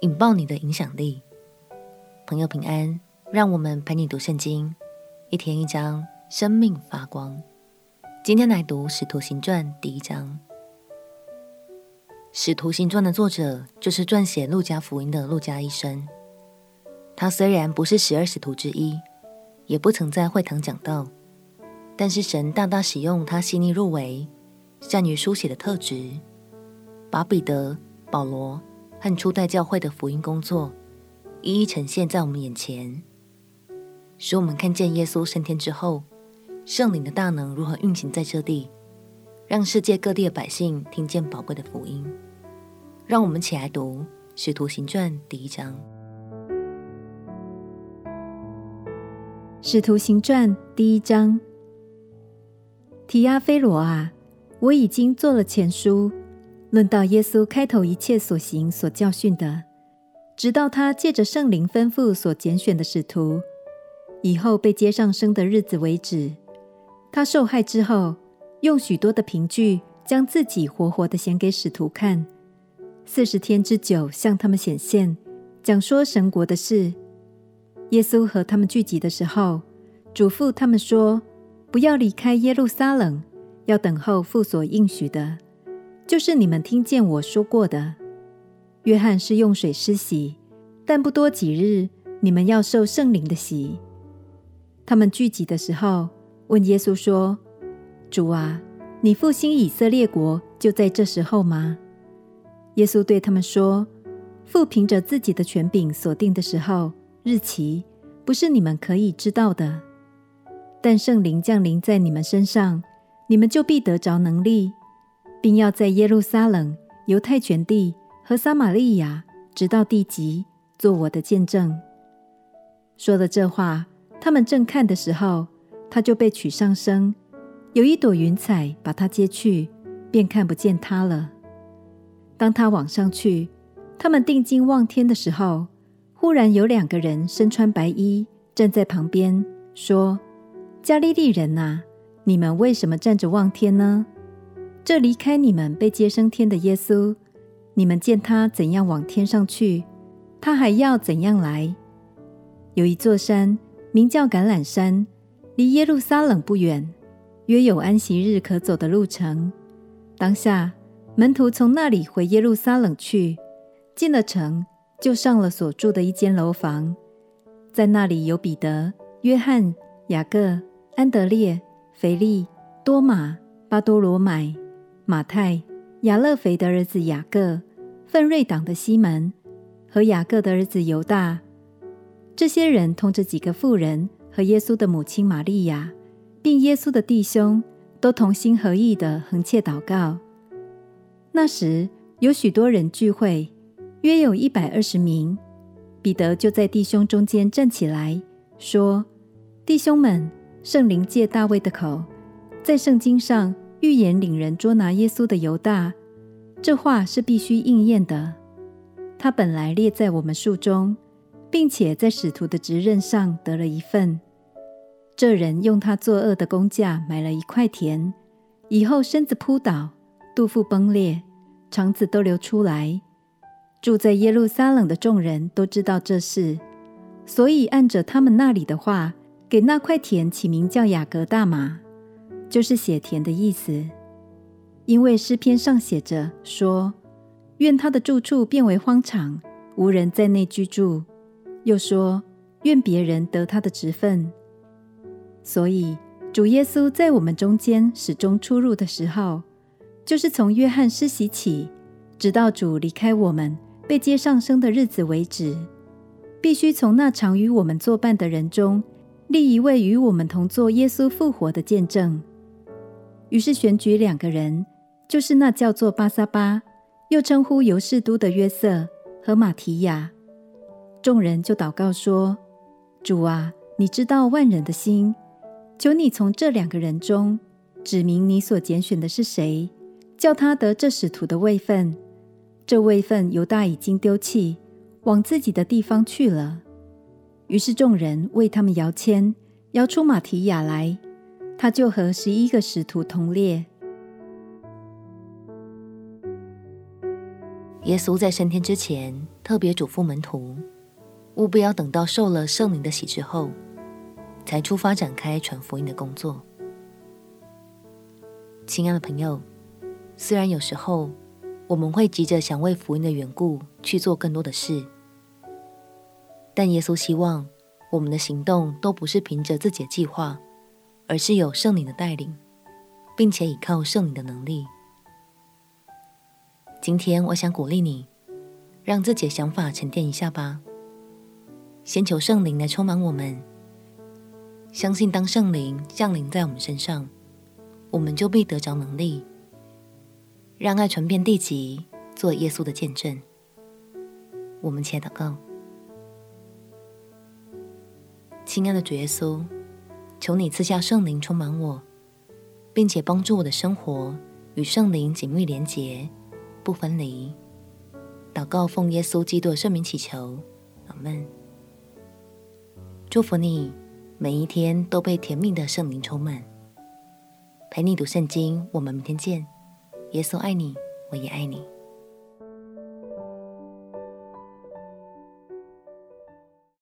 引爆你的影响力。朋友平安，让我们陪你读圣经，一天一章，生命发光。今天来读《使徒行传》第一章。《使徒行传》的作者就是撰写路加福音的路加医生。他虽然不是十二使徒之一，也不曾在会堂讲道，但是神大大使用他细腻入微、善于书写的特质，把彼得。保罗和初代教会的福音工作，一一呈现在我们眼前，使我们看见耶稣升天之后，圣灵的大能如何运行在这地，让世界各地的百姓听见宝贵的福音。让我们起来读《使徒行传》第一章。《使徒行传》第一章，提阿非罗啊，我已经做了前书。论到耶稣开头一切所行所教训的，直到他借着圣灵吩咐所拣选的使徒，以后被接上升的日子为止，他受害之后，用许多的凭据将自己活活的显给使徒看，四十天之久向他们显现，讲说神国的事。耶稣和他们聚集的时候，嘱咐他们说：不要离开耶路撒冷，要等候父所应许的。就是你们听见我说过的，约翰是用水施洗，但不多几日，你们要受圣灵的洗。他们聚集的时候，问耶稣说：“主啊，你复兴以色列国，就在这时候吗？”耶稣对他们说：“父凭着自己的权柄所定的时候、日期，不是你们可以知道的。但圣灵降临在你们身上，你们就必得着能力。”并要在耶路撒冷、犹太全地和撒玛利亚，直到地极，做我的见证。说了这话，他们正看的时候，他就被取上升，有一朵云彩把他接去，便看不见他了。当他往上去，他们定睛望天的时候，忽然有两个人身穿白衣站在旁边，说：“加利利人哪，你们为什么站着望天呢？”这离开你们被接升天的耶稣，你们见他怎样往天上去，他还要怎样来？有一座山名叫橄榄山，离耶路撒冷不远，约有安息日可走的路程。当下门徒从那里回耶路撒冷去，进了城，就上了所住的一间楼房，在那里有彼得、约翰、雅各、安德烈、腓利、多马、巴多罗买。马太、亚勒斐的儿子雅各、奋锐党的西门和雅各的儿子犹大，这些人同着几个妇人和耶稣的母亲玛利亚，并耶稣的弟兄，都同心合意的恒切祷告。那时有许多人聚会，约有一百二十名。彼得就在弟兄中间站起来说：“弟兄们，圣灵借大卫的口，在圣经上。”预言领人捉拿耶稣的犹大，这话是必须应验的。他本来列在我们数中，并且在使徒的职任上得了一份。这人用他作恶的工价买了一块田，以后身子扑倒，肚腹崩裂，肠子都流出来。住在耶路撒冷的众人都知道这事，所以按着他们那里的话，给那块田起名叫雅各大马。就是写田的意思，因为诗篇上写着说：“愿他的住处变为荒场，无人在内居住。”又说：“愿别人得他的职分。”所以主耶稣在我们中间始终出入的时候，就是从约翰施洗起，直到主离开我们被接上升的日子为止，必须从那常与我们作伴的人中立一位与我们同作耶稣复活的见证。于是选举两个人，就是那叫做巴撒巴，又称呼犹士都的约瑟和马提亚。众人就祷告说：“主啊，你知道万人的心，求你从这两个人中指明你所拣选的是谁，叫他得这使徒的位分。这位分犹大已经丢弃，往自己的地方去了。”于是众人为他们摇签，摇出马提亚来，他就和十一个使徒同列。耶稣在升天之前，特别嘱咐门徒，务必要等到受了圣灵的洗之后，才出发展开传福音的工作。亲爱的朋友，虽然有时候我们会急着想为福音的缘故去做更多的事，但耶稣希望我们的行动都不是凭着自己的计划，而是有圣灵的带领，并且倚靠圣灵的能力。今天我想鼓励你，让自己的想法沉淀一下吧。先求圣灵来充满我们，相信当圣灵降临在我们身上，我们就必得着能力，让爱传遍地极，做耶稣的见证。我们且祷告：亲爱的主耶稣，求你赐下圣灵充满我，并且帮助我的生活与圣灵紧密连结。不分离，祷告奉耶稣基督圣名祈求，阿门。祝福你每一天都被甜蜜的圣灵充满。陪你读圣经，我们明天见。耶稣爱你，我也爱你。